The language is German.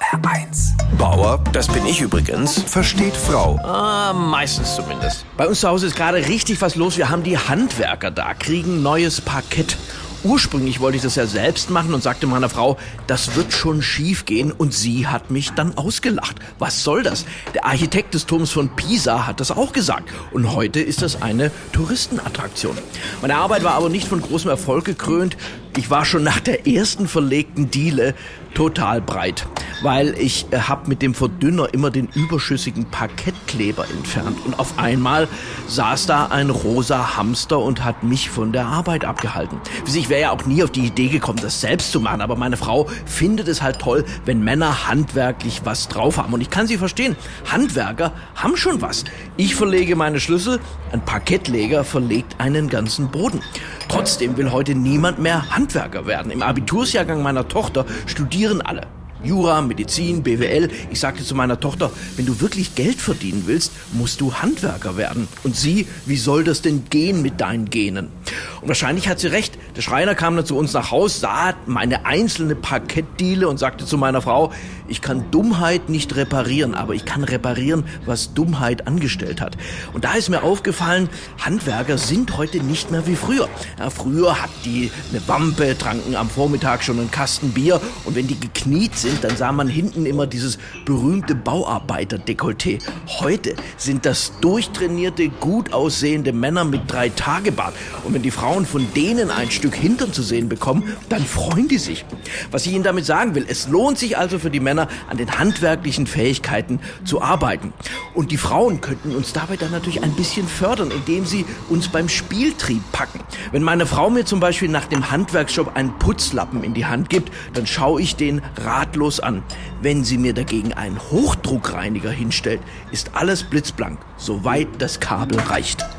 HR1. Bauer, das bin ich übrigens, versteht Frau. Ah, meistens zumindest. Bei uns zu Hause ist gerade richtig was los. Wir haben die Handwerker da, kriegen neues Parkett. Ursprünglich wollte ich das ja selbst machen und sagte meiner Frau, das wird schon schief gehen und sie hat mich dann ausgelacht. Was soll das? Der Architekt des Turms von Pisa hat das auch gesagt und heute ist das eine Touristenattraktion. Meine Arbeit war aber nicht von großem Erfolg gekrönt. Ich war schon nach der ersten verlegten Diele total breit, weil ich äh, habe mit dem Verdünner immer den überschüssigen Parkettkleber entfernt und auf einmal saß da ein rosa Hamster und hat mich von der Arbeit abgehalten. Ich wäre ja auch nie auf die Idee gekommen, das selbst zu machen, aber meine Frau findet es halt toll, wenn Männer handwerklich was drauf haben und ich kann sie verstehen. Handwerker haben schon was. Ich verlege meine Schlüssel, ein Parkettleger verlegt einen ganzen Boden. Trotzdem will heute niemand mehr Handwerker werden. Im Abitursjahrgang meiner Tochter studieren alle. Jura, Medizin, BWL. Ich sagte zu meiner Tochter, wenn du wirklich Geld verdienen willst, musst du Handwerker werden. Und sie, wie soll das denn gehen mit deinen Genen? Und wahrscheinlich hat sie recht. Der Schreiner kam dann zu uns nach Haus, sah meine einzelne Parkettdiele und sagte zu meiner Frau, ich kann Dummheit nicht reparieren, aber ich kann reparieren, was Dummheit angestellt hat. Und da ist mir aufgefallen, Handwerker sind heute nicht mehr wie früher. Ja, früher hat die eine Wampe, tranken am Vormittag schon einen Kasten Bier und wenn die gekniet sind, dann sah man hinten immer dieses berühmte Bauarbeiter-Dekolleté. Heute sind das durchtrainierte, gut aussehende Männer mit drei Tagebart. Und wenn die Frauen von denen ein Stück Hintern zu sehen bekommen, dann freuen die sich. Was ich Ihnen damit sagen will, es lohnt sich also für die Männer, an den handwerklichen Fähigkeiten zu arbeiten. Und die Frauen könnten uns dabei dann natürlich ein bisschen fördern, indem sie uns beim Spieltrieb packen. Wenn meine Frau mir zum Beispiel nach dem Handwerksjob einen Putzlappen in die Hand gibt, dann schaue ich den ratlos an. Wenn sie mir dagegen einen Hochdruckreiniger hinstellt, ist alles blitzblank, soweit das Kabel reicht.